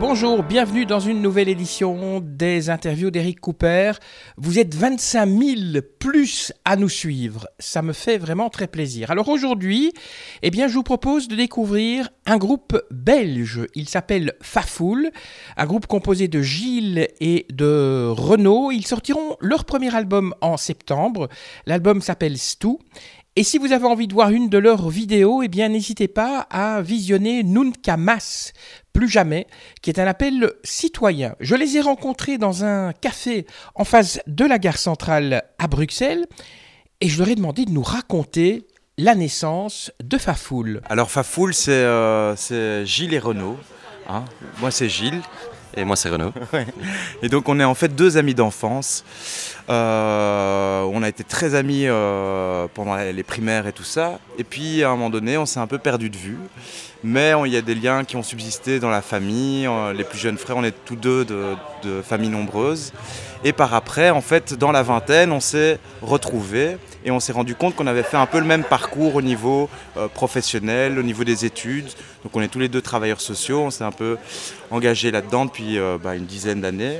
Bonjour, bienvenue dans une nouvelle édition des interviews d'Eric Cooper. Vous êtes 25 000 plus à nous suivre. Ça me fait vraiment très plaisir. Alors aujourd'hui, eh bien, je vous propose de découvrir un groupe belge. Il s'appelle Fafoul, un groupe composé de Gilles et de Renaud. Ils sortiront leur premier album en septembre. L'album s'appelle Stou. Et si vous avez envie de voir une de leurs vidéos, eh bien n'hésitez pas à visionner Nunca Mas, plus jamais, qui est un appel citoyen. Je les ai rencontrés dans un café en face de la gare centrale à Bruxelles et je leur ai demandé de nous raconter la naissance de Fafoul. Alors Fafoul, c'est euh, Gilles et Renaud. hein. Moi, c'est Gilles. Et moi, c'est Renaud. Et donc, on est en fait deux amis d'enfance. Euh, on a été très amis euh, pendant les primaires et tout ça. Et puis, à un moment donné, on s'est un peu perdu de vue. Mais il y a des liens qui ont subsisté dans la famille. Euh, Les plus jeunes frères, on est tous deux de, de familles nombreuses. Et par après, en fait, dans la vingtaine, on s'est retrouvés et on s'est rendu compte qu'on avait fait un peu le même parcours au niveau euh, professionnel, au niveau des études. Donc on est tous les deux travailleurs sociaux, on s'est un peu engagés là-dedans depuis euh, bah, une dizaine d'années.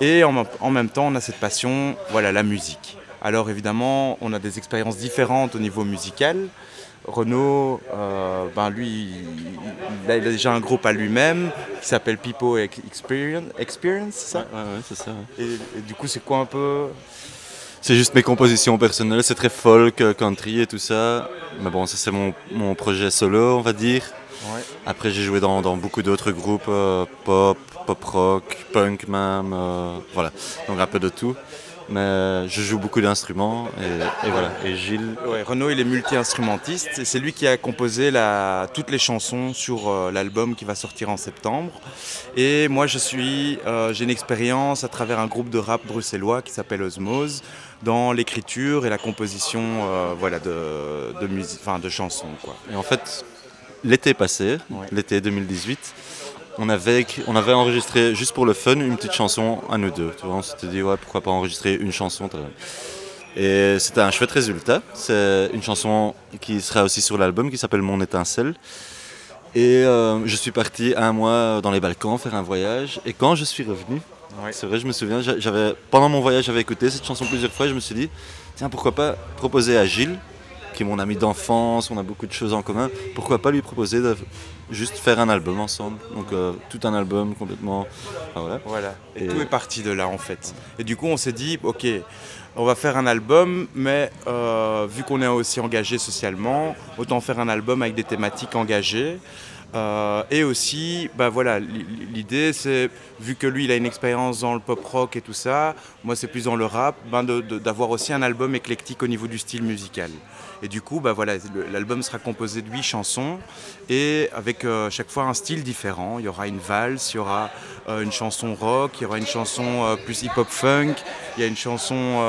Et en même temps, on a cette passion, voilà, la musique. Alors évidemment, on a des expériences différentes au niveau musical. Renaud, euh, ben lui, il a, déjà un groupe à lui-même qui s'appelle People Experience, Experience c'est ça? Ouais, ouais, c'est ça. et, et du coup, c'est quoi un peu? C'est juste mes compositions personnelles, c'est très folk, euh, country et tout ça. Mais bon, ça c'est mon, mon projet solo, on va dire. Après, j'ai joué dans, dans beaucoup d'autres groupes, euh, pop, pop rock, punk même, euh, voilà. Donc un peu de tout. Mais je joue beaucoup d'instruments et, et voilà. Et Gilles, Ouais, Renaud, il est multi-instrumentiste et c'est lui qui a composé la- toutes les chansons sur euh, l'album qui va sortir en septembre. Et moi, je suis, euh, j'ai une expérience à travers un groupe de rap bruxellois qui s'appelle Osmose dans l'écriture et la composition, euh, voilà, de, de musique, enfin, de chansons, quoi. Et en fait, l'été passé, Ouais. l'été 2018, on avait, on avait enregistré juste pour le fun une petite chanson à nous deux. Tu vois, on s'était dit, ouais, pourquoi pas enregistrer une chanson. Et c'était un chouette résultat. C'est une chanson qui sera aussi sur l'album qui s'appelle Mon étincelle. Et euh, je suis parti un mois dans les Balkans faire un voyage. Et quand je suis revenu, c'est vrai, je me souviens, j'avais, pendant mon voyage, j'avais écouté cette chanson plusieurs fois. et Je me suis dit, tiens, pourquoi pas proposer à Gilles, qui est mon ami d'enfance, on a beaucoup de choses en commun, pourquoi pas lui proposer de juste faire un album ensemble? Donc euh, tout un album complètement. enfin, voilà. Voilà. Et, Et- tout est parti de là en fait. Et du coup, on s'est dit, ok, on va faire un album, mais euh, vu qu'on est aussi engagé socialement, autant faire un album avec des thématiques engagées. Euh, et aussi, bah voilà, l'idée c'est, vu que lui il a une expérience dans le pop rock et tout ça, moi c'est plus dans le rap, de- d'avoir aussi un album éclectique au niveau du style musical. Et du coup, bah voilà, l'album sera composé de huit chansons et avec euh, chaque fois un style différent. Il y aura une valse, il y aura euh, une chanson rock, il y aura une chanson plus hip-hop funk, il y a une chanson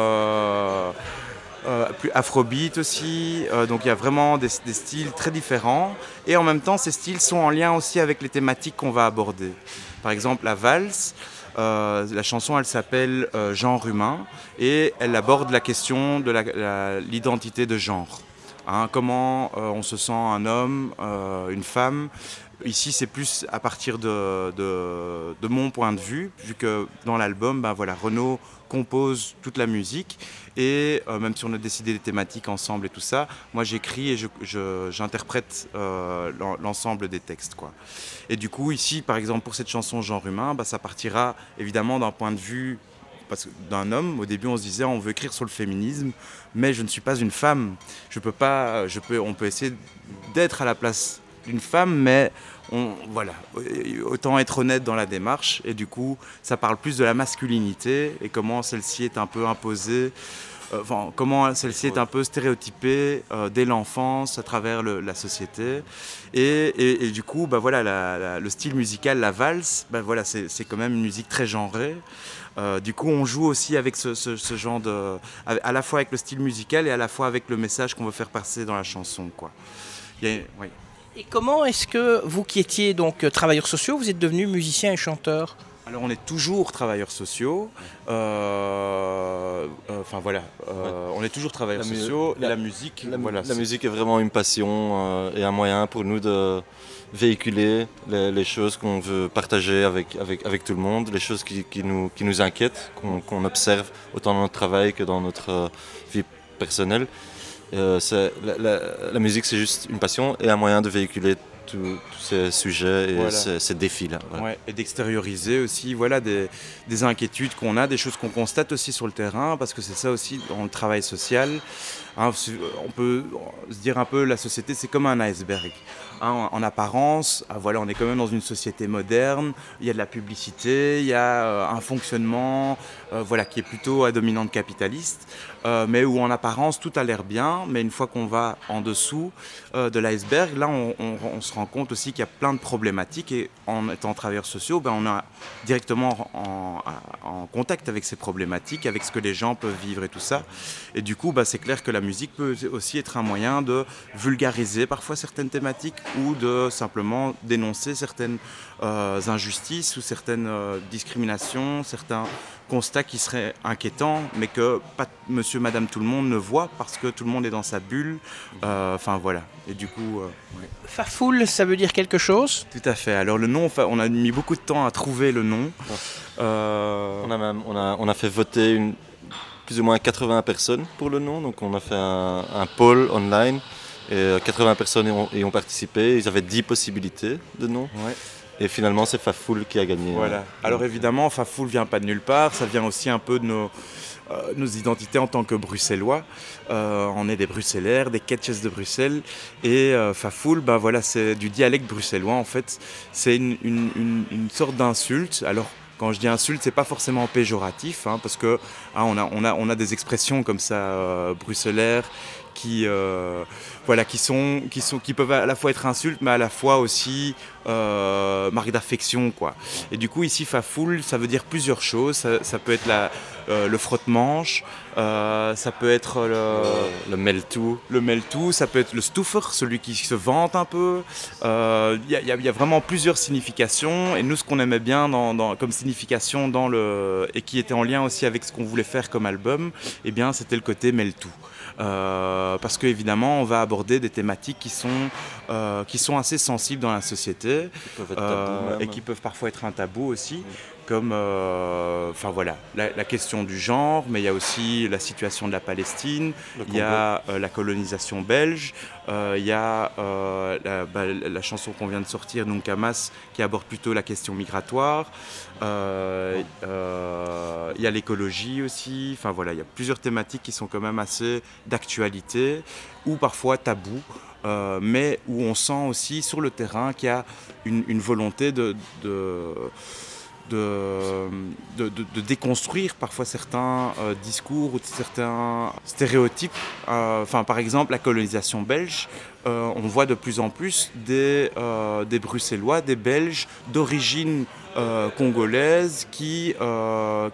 euh, plus afrobeat aussi. Euh, donc il y a vraiment des, styles très différents. Et en même temps, ces styles sont en lien aussi avec les thématiques qu'on va aborder. Par exemple, la valse. euh, la chanson, elle s'appelle Genre humain et elle aborde la question de l'identité de genre. Hein, comment on se sent un homme, une femme. Ici, c'est plus à partir de, mon point de vue, vu que dans l'album, ben voilà, Renaud compose toute la musique et euh, même si on a décidé des thématiques ensemble et tout ça, moi j'écris et j'interprète euh, l'en- l'ensemble des textes. Quoi. Et du coup, ici, par exemple, pour cette chanson Genre humain, bah, ça partira évidemment d'un point de vue d'un homme. Au début, on se disait on veut écrire sur le féminisme, mais je ne suis pas une femme. Je peux pas. Je peux. On peut essayer d'être à la place d'une femme, mais voilà, autant être honnête dans la démarche. Et du coup, ça parle plus de la masculinité et comment celle-ci est un peu imposée. euh, Enfin, comment celle-ci est un peu stéréotypée euh, dès l'enfance à travers la société et, et- du coup bah voilà le style musical la valse bah voilà c'est quand même une musique très genrée Euh, du coup on joue aussi avec ce, genre de à, la fois avec le style musical et à la fois avec le message qu'on veut faire passer dans la chanson quoi oui. Et comment est-ce que vous qui étiez donc travailleurs sociaux, vous êtes devenu musicien et chanteur? Alors on est toujours travailleurs sociaux. Euh, euh, enfin voilà, euh, on est toujours travailleurs sociaux. La, musique, la, voilà, la musique est vraiment une passion et un moyen pour nous de véhiculer les, choses qu'on veut partager avec, avec, avec, tout le monde, les choses qui, qui nous, qui nous inquiètent, qu'on observe autant dans notre travail que dans notre vie personnelle. La, la, musique, c'est juste une passion et un moyen de véhiculer tous ces sujets et ces, défis-là. et d'extérioriser aussi voilà, des, des inquiétudes qu'on a, des choses qu'on constate aussi sur le terrain, parce que c'est ça aussi dans le travail social. Hein, on peut se dire un peu la société, c'est comme un iceberg. Hein, en, apparence, ah, voilà, on est quand même dans une société moderne, il y a de la publicité, il y a euh, un fonctionnement euh, voilà, qui est plutôt à dominante capitaliste, euh, mais où en apparence tout a l'air bien, mais une fois qu'on va en dessous de l'iceberg, là on, se rend compte aussi qu'il y a plein de problématiques et en étant travailleurs sociaux, ben, on est directement en, contact avec ces problématiques, avec ce que les gens peuvent vivre et tout ça. Et du coup, ben, c'est clair que la musique peut aussi être un moyen de vulgariser parfois certaines thématiques ou de simplement dénoncer certaines euh, injustices ou certaines euh, discriminations, certains constats qui seraient inquiétants, mais que pas monsieur, madame, tout le monde ne voit parce que tout le monde est dans sa bulle. Euh, enfin voilà. Et du coup. Fafoul, ça veut dire quelque chose? Tout à fait. Alors le nom, on a mis beaucoup de temps à trouver le nom. On, a même, on, a, on a fait voter une, plus ou moins 80 personnes pour le nom. Donc on a fait un, un poll online et 80 euh, personnes y ont, participé. Ils avaient 10 possibilités de noms. Et finalement, c'est Fafoul qui a gagné. Voilà. Alors évidemment, Fafoul vient pas de nulle part. Ça vient aussi un peu de nos, euh, identités en tant que Bruxellois. Euh, on est des Bruxellaires, des catches de Bruxelles. Et Fafoul, ben voilà, c'est du dialecte bruxellois en fait. C'est une, sorte d'insulte. Alors quand je dis insulte, c'est pas forcément péjoratif, hein, parce que hein, on, a, des expressions comme ça bruxellaires qui, euh, voilà, qui, sont, qui, sont, qui peuvent à la fois être insultes, mais à la fois aussi euh, marque d'affection. Quoi. Et du coup, ici, fafoul, ça veut dire plusieurs choses. Ça, peut être la, euh, le frotte-manche, ça peut être le, le meltou. Le meltou, ça peut être le stuffer, celui qui se vante un peu. Il y, y, a vraiment plusieurs significations. Et nous, ce qu'on aimait bien dans, comme signification dans le, et qui était en lien aussi avec ce qu'on voulait faire comme album, eh bien, c'était le côté meltou. Euh, parce qu'évidemment, on va aborder des thématiques qui sont, euh, qui sont assez sensibles dans la société euh, et qui peuvent parfois être un tabou aussi comme euh, enfin voilà, la, question du genre, mais il y a aussi la situation de la Palestine, il y a euh, la colonisation belge, euh, il y a bah, la, chanson qu'on vient de sortir, donc Hamas, qui aborde plutôt la question migratoire, il y a l'écologie aussi, enfin voilà, il y a plusieurs thématiques qui sont quand même assez d'actualité ou parfois tabous. mais où on sent aussi sur le terrain qu'il y a une, volonté de de, de, déconstruire parfois certains euh, discours ou certains stéréotypes. Euh, enfin, par exemple, la colonisation belge, euh, on voit de plus en plus des, des Bruxellois, des Belges d'origine congolaise qui,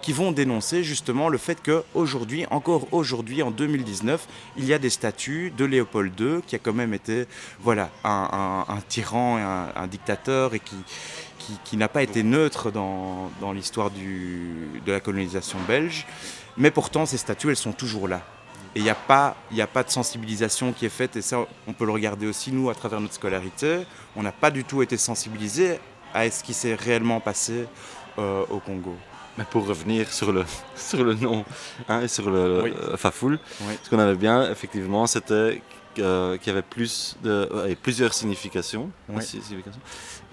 qui vont dénoncer justement le fait qu'aujourd'hui, encore aujourd'hui, en 2019, il y a des statuts de Léopold II, qui a quand même été voilà, un, un, tyran et un, un dictateur et qui, qui, n'a pas été neutre dans, dans l'histoire de la colonisation belge. Mais pourtant, ces statues, elles sont toujours là. Et il n'y a, pas, a pas de sensibilisation qui est faite, et ça, on peut le regarder aussi, nous, à travers notre scolarité. On n'a pas du tout été sensibilisés à ce qui s'est réellement passé euh, au Congo. Mais pour revenir sur le, sur le nom hein, et sur le, Fafoul, ce qu'on avait bien, effectivement, c'était qu'il y avait plus de, plusieurs significations. significations.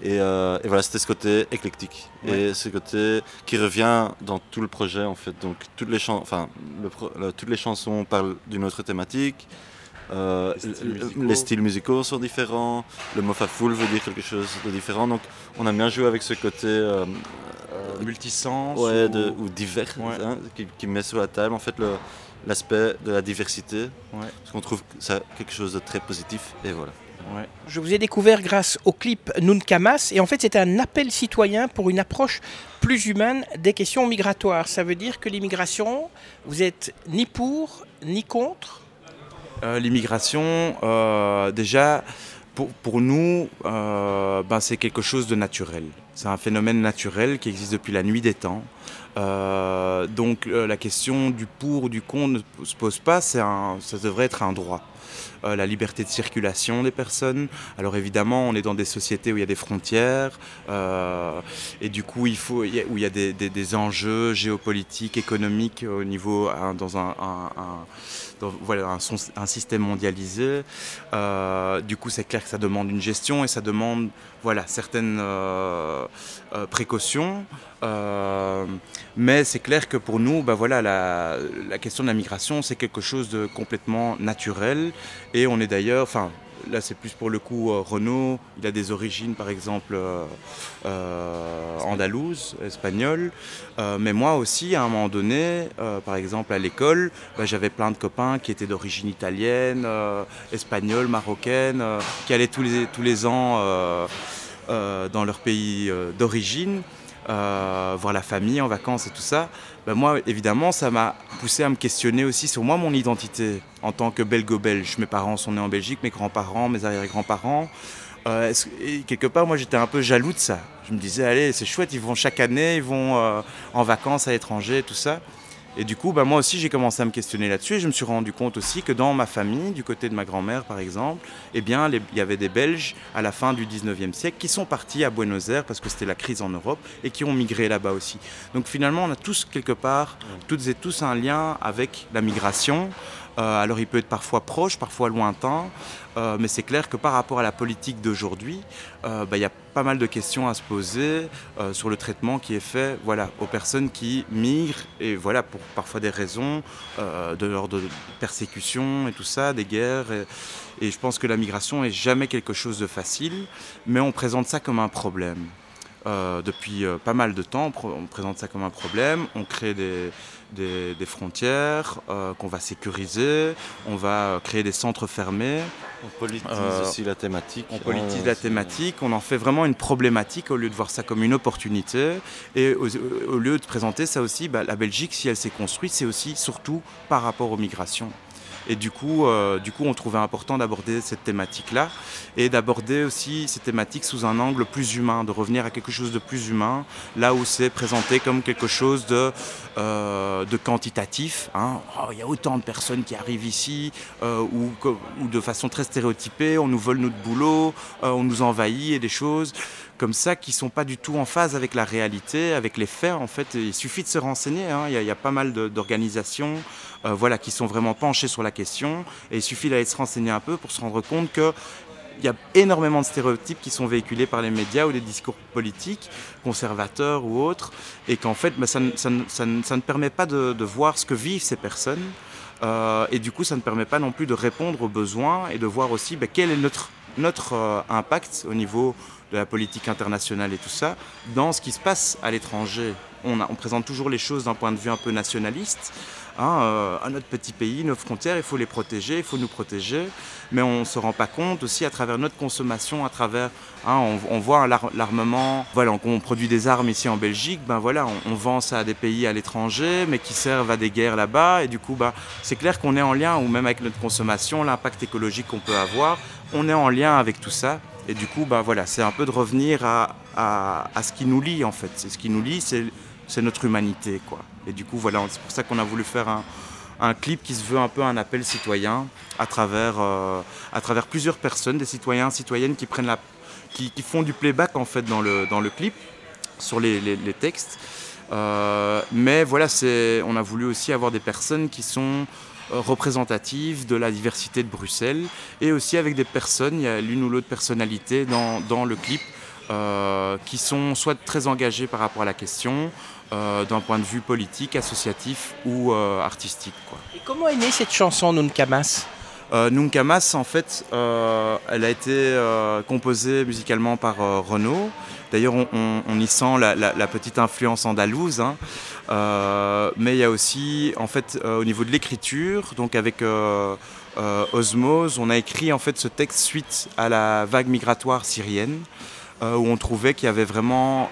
Euh, et, voilà, c'était ce côté éclectique. Et ce côté qui revient dans tout le projet, en fait. Donc, toutes les, enfin, toutes les chansons parlent d'une autre thématique. Euh, les, styles musicaux sont différents. Le mot full veut dire quelque chose de différent. Donc, on a bien joué avec ce côté. Euh, multisens ou... divers hein, qui, met sur la table en fait l'aspect de la diversité parce qu'on trouve ça quelque chose de très positif et voilà je vous ai découvert grâce au clip Nuncamas et en fait c'est un appel citoyen pour une approche plus humaine des questions migratoires. Ça veut dire que l'immigration, vous êtes ni pour ni contre euh, L'immigration, euh, déjà, pour, nous, euh, ben, c'est quelque chose de naturel. C'est un phénomène naturel qui existe depuis la nuit des temps. Donc la question du pour ou du contre ne se pose pas, ça devrait être un droit. Euh, la liberté de circulation des personnes. Alors évidemment, on est dans des sociétés où il y a des frontières euh, et du coup, il faut, où il y a des, enjeux géopolitiques, économiques au niveau hein, dans un, dans, voilà, un, système mondialisé. Euh, du coup, c'est clair que ça demande une gestion et ça demande voilà, certaines précautions. Mais c'est clair que pour nous, bah voilà, la, question de la migration, c'est quelque chose de complètement naturel. Et on est d'ailleurs, enfin, là c'est plus pour le coup euh, Renault, il a des origines par exemple euh, euh, andalouses, espagnoles, mais moi aussi à un moment donné, par exemple à l'école, bah, j'avais plein de copains qui étaient d'origine italienne, espagnole, marocaine, qui allaient tous les, tous les ans dans leur pays d'origine. Euh, voir la famille en vacances et tout ça, ben moi évidemment ça m'a poussé à me questionner aussi sur moi mon identité en tant que belgo-belge. Mes parents sont nés en Belgique, mes grands-parents, mes arrière-grands-parents. Euh, quelque part moi j'étais un peu jaloux de ça. Je me disais allez c'est chouette, ils vont chaque année, ils vont euh, en vacances à l'étranger, tout ça. Et du coup, bah, moi aussi, j'ai commencé à me questionner là-dessus et je me suis rendu compte aussi que dans ma famille, du côté de ma grand-mère par exemple, eh bien, il y avait des Belges à la fin du 19e siècle qui sont partis à Buenos Aires parce que c'était la crise en Europe et qui ont migré là-bas aussi. Donc finalement, on a tous quelque part, toutes et tous un lien avec la migration. Euh, alors il peut être parfois proche, parfois lointain, euh, mais c'est clair que par rapport à la politique d'aujourd'hui, euh, bah, il y a pas mal de questions à se poser sur le traitement qui est fait voilà, aux personnes qui migrent, et voilà, pour parfois des raisons de l'ordre de persécution et tout ça, des guerres. Et, et je pense que la migration est jamais quelque chose de facile, mais on présente ça comme un problème. Euh, depuis euh, pas mal de temps, on présente ça comme un problème, on crée des, des, des frontières euh, qu'on va sécuriser, on va créer des centres fermés. On politise aussi la thématique. On politise la thématique, on en fait vraiment une problématique au lieu de voir ça comme une opportunité. Et au, au lieu de présenter ça aussi, bah, la Belgique, si elle s'est construite, c'est aussi surtout par rapport aux migrations. Et du coup, euh, du coup, on trouvait important d'aborder cette thématique-là et d'aborder aussi ces thématiques sous un angle plus humain, de revenir à quelque chose de plus humain, là où c'est présenté comme quelque chose de, euh, de quantitatif. Hein. Oh, il y a autant de personnes qui arrivent ici, euh, ou, ou, de façon très stéréotypée, on nous vole notre boulot, on nous envahit et des choses comme ça qui sont pas du tout en phase avec la réalité, avec les faits. En fait, il suffit de se renseigner. Hein. Il, y a, pas mal d'organisations, euh, voilà, qui sont vraiment penchées sur la question. Et il suffit d'aller se renseigner un peu pour se rendre compte que il y a énormément de stéréotypes qui sont véhiculés par les médias ou les discours politiques, conservateurs ou autres, et qu'en fait, bah, ça, ça, ça, ne permet pas de, de, voir ce que vivent ces personnes. Euh, et du coup, ça ne permet pas non plus de répondre aux besoins et de voir aussi bah, quel est notre, notre euh, impact au niveau de la politique internationale et tout ça, dans ce qui se passe à l'étranger. On, présente toujours les choses d'un point de vue un peu nationaliste. Hein, euh, notre petit pays, nos frontières, il faut les protéger, il faut nous protéger, mais on ne se rend pas compte aussi à travers notre consommation, à travers, hein, on, voit l'armement, voilà, on, produit des armes ici en Belgique, ben voilà, on, on vend ça à des pays à l'étranger, mais qui servent à des guerres là-bas, et du coup, ben, c'est clair qu'on est en lien, ou même avec notre consommation, l'impact écologique qu'on peut avoir, on est en lien avec tout ça. Et du coup, bah voilà, c'est un peu de revenir à, à, ce qui nous lie en fait. C'est ce qui nous lie, c'est notre humanité, quoi. Et du coup, voilà, c'est pour ça qu'on a voulu faire un, un, clip qui se veut un peu un appel citoyen à travers, euh, à travers plusieurs personnes, des citoyens, citoyennes qui prennent la, qui, font du playback en fait dans le, dans le clip sur les, les, textes. Euh, mais voilà, on a voulu aussi avoir des personnes qui sont représentative de la diversité de Bruxelles et aussi avec des personnes, il y a l'une ou l'autre personnalité dans, dans, le clip euh, qui sont soit très engagées par rapport à la question, euh, d'un point de vue politique, associatif ou euh, artistique. Et comment est née cette chanson Nuncamas euh, Nuncamas, en fait, euh, elle a été euh, composée musicalement par euh, Renaud. D'ailleurs, on, y sent la, petite influence andalouse. Hein. Euh, mais il y a aussi, en fait, au niveau de l'écriture, donc avec Osmose, on a écrit en fait ce texte suite à la vague migratoire syrienne, où on trouvait qu'il y avait vraiment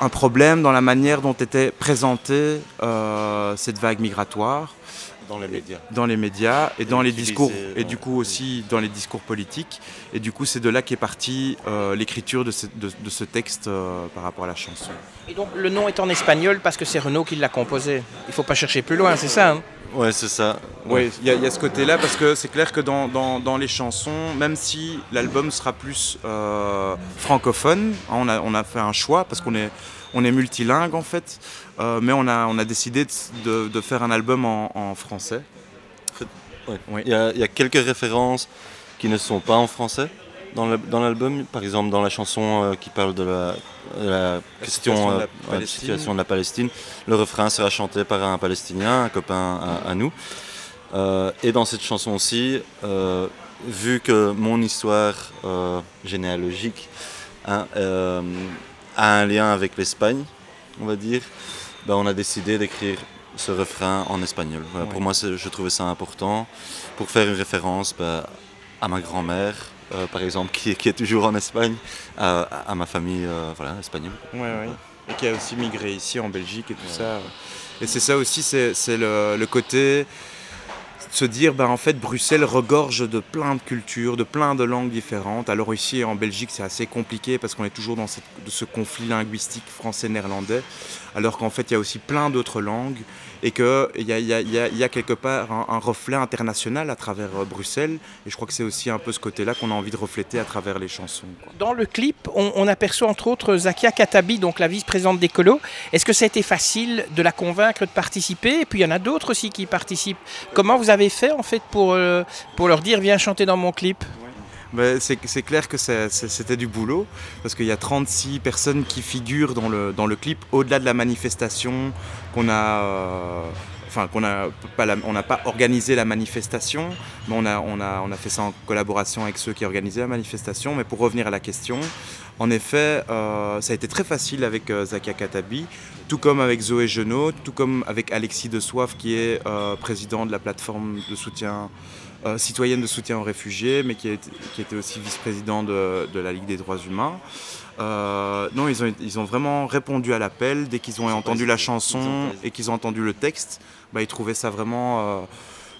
un problème dans la manière dont était présentée euh, cette vague migratoire dans les médias. dans les médias et, Et dans les discours et du coup aussi dans les discours politiques et du coup c'est de là qu'est partie euh, l'écriture de ce, de- de ce texte euh, par rapport à la chanson. Et donc le nom est en espagnol parce que c'est Renaud qui l'a composé. Il faut pas chercher plus loin, c'est ça hein? Ouais, c'est ça. Oui, il y, a- il y a ce côté-là parce que c'est clair que dans, dans- dans les chansons, même si l'album sera plus euh, francophone, hein, on, a, on a fait un choix parce qu'on est, on est multilingue en fait, euh, mais on a, on a décidé de, de- faire un album en, en français. Ouais. Oui. Il, y a, il y a quelques références qui ne sont pas en français dans l'album. Par exemple, dans la chanson euh, qui parle de la, de la question situation de euh, la ouais, Palestine. situation de la Palestine, le refrain sera chanté par un Palestinien, un copain à, à nous. Euh, et dans cette chanson aussi, vu que mon histoire généalogique hein, a un lien avec l'Espagne, on va dire, ben, on a décidé d'écrire ce refrain en espagnol. Voilà, Ouais. Pour moi, je trouvais ça important pour faire une référence ben, à ma grand-mère, euh, par exemple, qui, est- qui est toujours en Espagne, à, à ma famille euh, voilà, espagnole. Ouais, ouais. Et qui a aussi migré ici en Belgique et tout ça. Et c'est ça aussi, c'est le, le côté se dire, ben, en fait, Bruxelles regorge de plein de cultures, de plein de langues différentes. Alors ici, en Belgique, c'est assez compliqué parce qu'on est toujours dans ce conflit linguistique français-néerlandais, alors qu'en fait, il y a aussi plein d'autres langues et qu'il y y, a, il y a- il y a quelque part un, un reflet international à travers euh, Bruxelles. Et je crois que c'est aussi un peu ce côté-là qu'on a envie de refléter à travers les chansons. quoi. Dans le clip, on, on aperçoit entre autres Zakia Katabi, donc la vice-présidente d'Ecolo. Est-ce que ça a été facile de la convaincre de participer? Et puis il y en a d'autres aussi qui participent. Comment vous avez fait en fait pour, euh, pour leur dire viens chanter dans mon clip? C'est clair que c'était du boulot, parce qu'il y a 36 personnes qui figurent dans le, clip, au-delà de la manifestation qu'on a... euh, Enfin, qu'on a pas n'a pas organisé la manifestation, mais on a fait ça en collaboration avec ceux qui organisaient la manifestation. Mais pour revenir à la question, en effet, euh, ça a été très facile avec euh, Zakia Katabi, tout comme avec Zoé Genot, tout comme avec Alexis De Soif, qui est euh, président de la plateforme de soutien euh, citoyenne de soutien aux réfugiés, mais qui, était aussi vice-président de, de la Ligue des droits humains. Euh, non, ils ont, ils ont vraiment répondu à l'appel. Dès qu'ils ont Ils entendu la chanson et qu'ils ont entendu le texte, bah, ils trouvaient ça vraiment euh,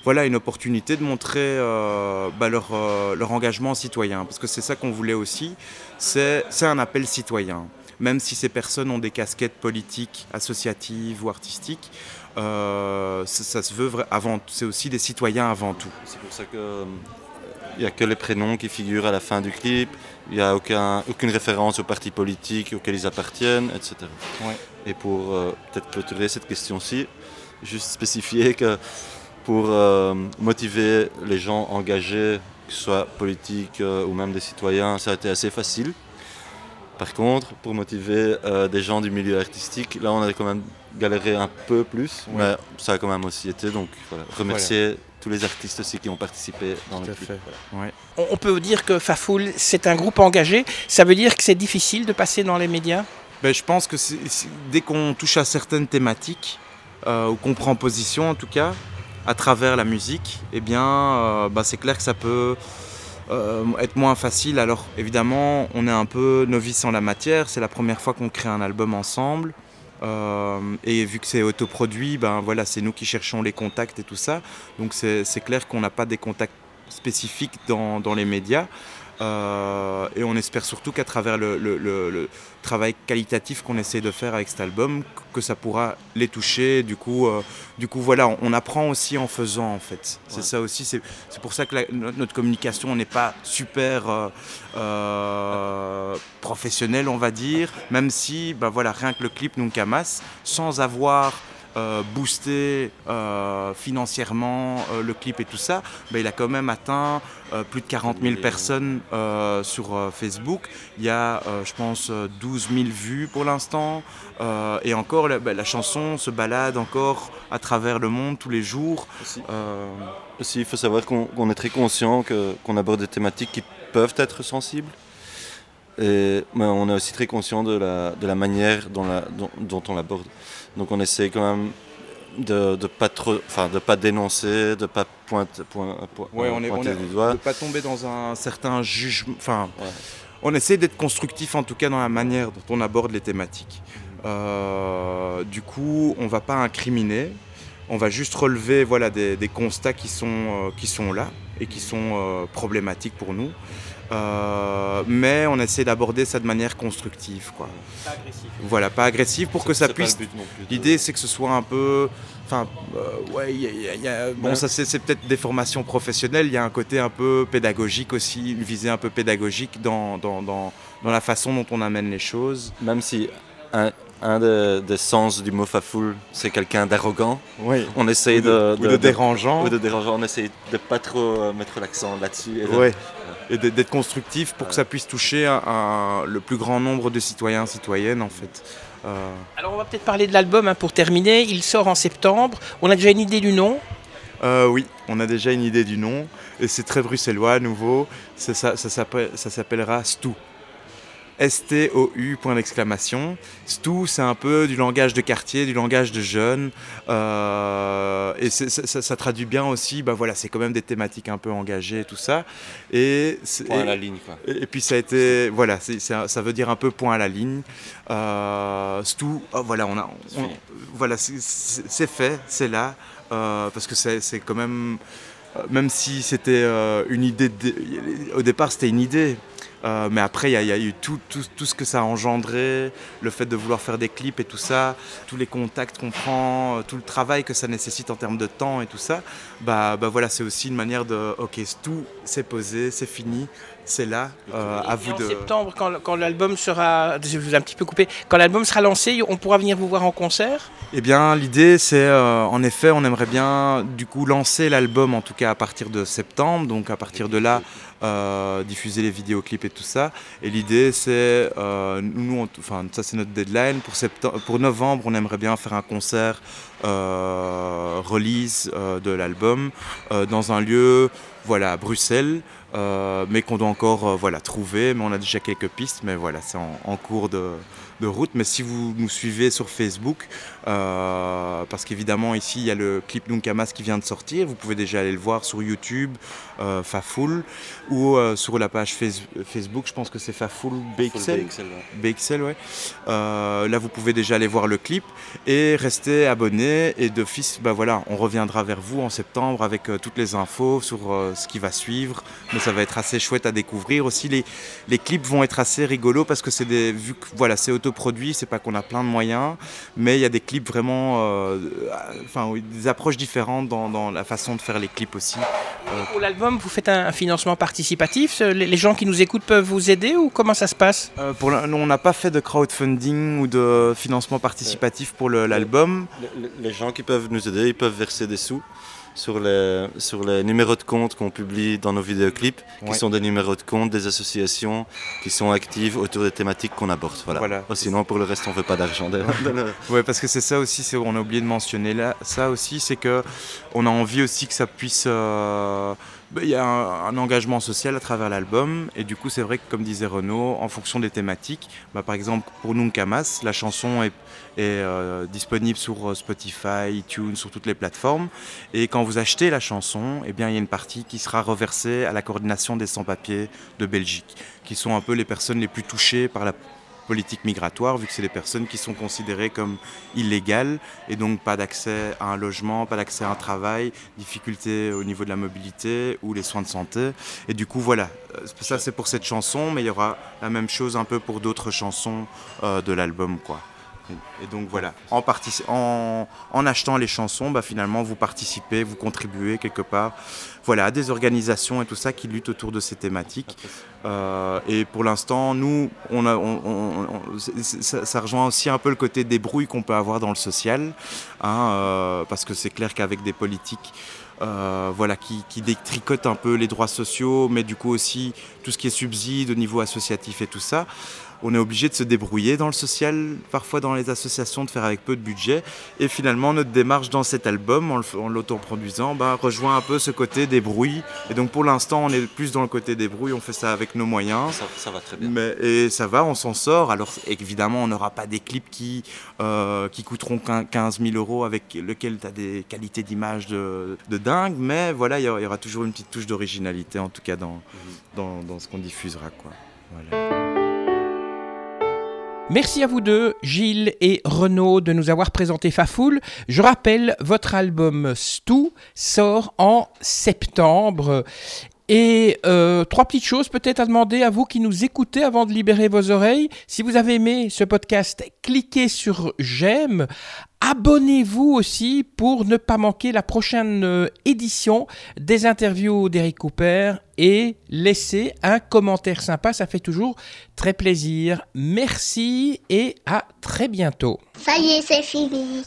voilà, une opportunité de montrer euh, bah, leur, euh, leur engagement citoyen. Parce que c'est ça qu'on voulait aussi, c'est un appel citoyen. Même si ces personnes ont des casquettes politiques, associatives ou artistiques, euh, ça, ça se veut avant. C'est aussi des citoyens avant tout. C'est pour ça que euh, il n'y a que les prénoms qui figurent à la fin du clip. Il n'y a aucun, aucune référence aux partis politiques auxquels ils appartiennent, etc. Ouais. Et pour euh, peut-être clôturer cette question-ci, juste spécifier que pour euh, motiver les gens engagés, que ce soit politiques euh, ou même des citoyens, ça a été assez facile. Par contre, pour motiver euh, des gens du milieu artistique, là on a quand même galéré un peu plus, Ouais. mais ça a quand même aussi été. Donc voilà, remercier tous les artistes aussi qui ont participé dans le clip. Ouais. on, on peut dire que Fafoul, c'est un groupe engagé. Ça veut dire que c'est difficile de passer dans les médias? Ben, je pense que dès qu'on touche à certaines thématiques, euh, ou qu'on prend position en tout cas, à travers la musique, eh bien, euh, bah, c'est clair que ça peut euh, être moins facile. Alors évidemment, on est un peu novice en la matière, c'est la première fois qu'on crée un album ensemble. Euh, et vu que c'est autoproduit, ben voilà, c'est nous qui cherchons les contacts et tout ça. Donc c'est clair qu'on n'a pas des contacts spécifiques dans, dans les médias. Euh, et on espère surtout qu'à travers le, le- le- le travail qualitatif qu'on essaie de faire avec cet album, que ça pourra les toucher. Du coup, euh, du coup voilà, on, on apprend aussi en faisant en fait. C'est Ouais. ça aussi. C'est pour ça que la- notre, communication n'est pas super euh, professionnelle, on va dire. Même si, bah voilà, rien que le clip Nuncamas, sans avoir euh, boosté euh, financièrement euh, le clip et tout ça, bah, il a quand même atteint euh, plus de 40 000 Millions. personnes sur Facebook. Il y a, je pense, euh, 12 000 vues pour l'instant. Et encore, la, bah, la chanson se balade encore à travers le monde tous les jours. Aussi, aussi, il faut savoir qu'on est très conscient qu'on aborde des thématiques qui peuvent être sensibles. Et, mais on est aussi très conscient de la, de la manière dont, la- dont- dont on l'aborde. Donc on essaie quand même de ne pas, trop- de pas dénoncer, de ne pas pointe- point- point- Ouais, on est, on pointer est- du de doigt. pas tomber dans un certain jugement. Enfin, Ouais. on essaie d'être constructif en tout cas dans la manière dont on aborde les thématiques. Euh, du coup, on va pas incriminer, On va juste relever voilà, des, des constats qui sont, euh, qui sont là et qui sont euh, problématiques pour nous. Euh, mais on essaie d'aborder ça de manière constructive. Quoi. Pas agressif. Voilà, pas agressive pour que ça puisse L'idée, c'est que ce soit un peu. Enfin, euh, ouais, il y a- il y a- il y a- bon, Ouais. ça c'est c'est peut-être des formations professionnelles. Il y a un côté un peu pédagogique aussi, une visée un peu pédagogique dans, dans, dans, dans la façon dont on amène les choses. Même si un, un des, des sens du mot fafoul, c'est quelqu'un d'arrogant, Oui. on essaye Ou de, de, ou de dérangeant. ou de dérangeant, on essaye de pas trop euh, mettre l'accent là-dessus. et Ouais. Et d'être constructif pour que ça puisse toucher un- un- le plus grand nombre de citoyens, citoyennes en fait. Euh, Alors on va peut-être parler de l'album hein, pour terminer. Il sort en septembre. On a déjà une idée du nom? Euh, oui, on a déjà une idée du nom et c'est très bruxellois à nouveau. C'est Ça, ça, s'appelle- ça s'appellera Stou. S-T-O-U, point d'exclamation. Stou, c'est un peu du langage de quartier, du langage de jeunes. euh, et ça, ça- ça traduit bien aussi, bah voilà, c'est quand même des thématiques un peu engagées tout ça. Et, Point à la ligne, quoi. et, et puis ça a été, voilà, ça veut dire un peu point à la ligne. Euh, Stou, oh, voilà, on a, on- voilà, c'est- fait, c'est là, euh, parce que c'est quand même, euh, même si c'était une idée, de- au départ c'était une idée. Euh, mais après, il y, a- eu tout ce que ça a engendré, le fait de vouloir faire des clips et tout ça, tous les contacts qu'on prend, euh, tout le travail que ça nécessite en termes de temps et tout ça. Bah, bah voilà, c'est aussi une manière de, ok, tout c'est posé, c'est fini, c'est là, euh, à vous en de. septembre, quand, quand l'album sera, je vous ai un petit peu coupé, quand l'album sera lancé, on pourra venir vous voir en concert? Eh bien, l'idée, c'est euh, en effet, on aimerait bien du coup lancer l'album en tout cas à partir de septembre, donc à partir de là, euh, diffuser les vidéoclips et tout ça. Et l'idée, c'est, euh, nous, enfin, ça c'est notre deadline pour septembre, pour novembre, on aimerait bien faire un concert euh, release de l'album dans un lieu, voilà, Bruxelles. euh, mais qu'on doit encore euh, voilà, trouver, mais on a déjà quelques pistes, mais voilà, c'est en cours de, de route. Mais si vous nous suivez sur Facebook, euh, parce qu'évidemment ici il y a le clip Nuncamas qui vient de sortir, vous pouvez déjà aller le voir sur YouTube, euh, Fafoul, ou euh, sur la page Face- Facebook, je pense que c'est Fafoul BXL. BXL, ouais. BXL, ouais. Euh, là, vous pouvez déjà aller voir le clip et rester abonné. Et d'office, bah voilà, on reviendra vers vous en septembre avec toutes les infos sur ce qui va suivre. Mais ça va être assez chouette à découvrir. Aussi, les, les clips vont être assez rigolos parce que c'est des, vu que voilà, c'est autoproduit, c'est pas qu'on a plein de moyens, mais il y a des clips vraiment, euh, enfin, des approches différentes dans, dans la façon de faire les clips aussi. Pour l'album, vous faites un, financement participatif. Les, gens qui nous écoutent peuvent vous aider ou comment ça se passe? Euh, pour la- nous, on n'a pas fait de crowdfunding ou de financement participatif pour l'album. Le- le- Les gens qui peuvent nous aider, ils peuvent verser des sous sur les, sur les numéros de compte qu'on publie dans nos vidéoclips, qui Ouais. sont des numéros de compte des associations qui sont actives autour des thématiques qu'on aborde. Voilà. Voilà. Oh, sinon, pour le reste, on ne veut pas d'argent. Ouais, parce que c'est ça aussi, c'est- on a oublié de mentionner là, ça aussi, c'est que on a envie aussi que ça puisse. euh, Il y a un, engagement social à travers l'album, et du coup, c'est vrai que, comme disait Renaud, en fonction des thématiques, bah, par exemple, pour Nuncamas, la chanson est, est, euh, disponible sur euh, Spotify, iTunes, sur toutes les plateformes. Et quand vous achetez la chanson, eh bien, il y a une partie qui sera reversée à la coordination des sans-papiers de Belgique, qui sont un peu les personnes les plus touchées par la politique migratoire, vu que c'est des personnes qui sont considérées comme illégales et donc pas d'accès à un logement, pas d'accès à un travail, difficultés au niveau de la mobilité ou les soins de santé. Et du coup, voilà, Euh, ça c'est pour cette chanson, mais il y aura la même chose un peu pour d'autres chansons euh, de l'album, quoi. Et, et donc voilà, en, partici- en, en achetant les chansons, bah, finalement vous participez, vous contribuez quelque part voilà, à des organisations et tout ça qui luttent autour de ces thématiques. Euh, et pour l'instant, nous, on a, on- on- on- c'est- c'est- ça, ça rejoint aussi un peu le côté débrouille qu'on peut avoir dans le social, hein, euh, parce que c'est clair qu'avec des politiques euh, voilà, qui, qui détricotent un peu les droits sociaux, mais du coup aussi tout ce qui est subside au niveau associatif et tout ça, on est obligé de se débrouiller dans le social, parfois dans les associations, de faire avec peu de budget. Et finalement, notre démarche dans cet album, en l'autoproduisant, bah, rejoint un peu ce côté débrouille. Et donc pour l'instant, on est plus dans le côté débrouille, on fait ça avec nos moyens. ça, ça va très bien. Mais, et ça va, on s'en sort. Alors évidemment, on n'aura pas des clips qui, euh, qui coûteront quin- 15 000 euros avec lequel tu as des qualités d'image de, de dingue. Mais voilà, il y, aura- toujours une petite touche d'originalité, en tout cas dans, dans, dans ce qu'on diffusera. Quoi. Voilà. Merci à vous deux, Gilles et Renaud, de nous avoir présenté Fafoul. Je rappelle, votre album Stu sort en septembre. Et euh, trois petites choses peut-être à demander à vous qui nous écoutez avant de libérer vos oreilles. Si vous avez aimé ce podcast, cliquez sur j'aime. Abonnez-vous aussi pour ne pas manquer la prochaine euh, édition des interviews d'Eric Cooper et laissez un commentaire sympa, ça fait toujours très plaisir. Merci et à très bientôt. Ça y est, c'est fini.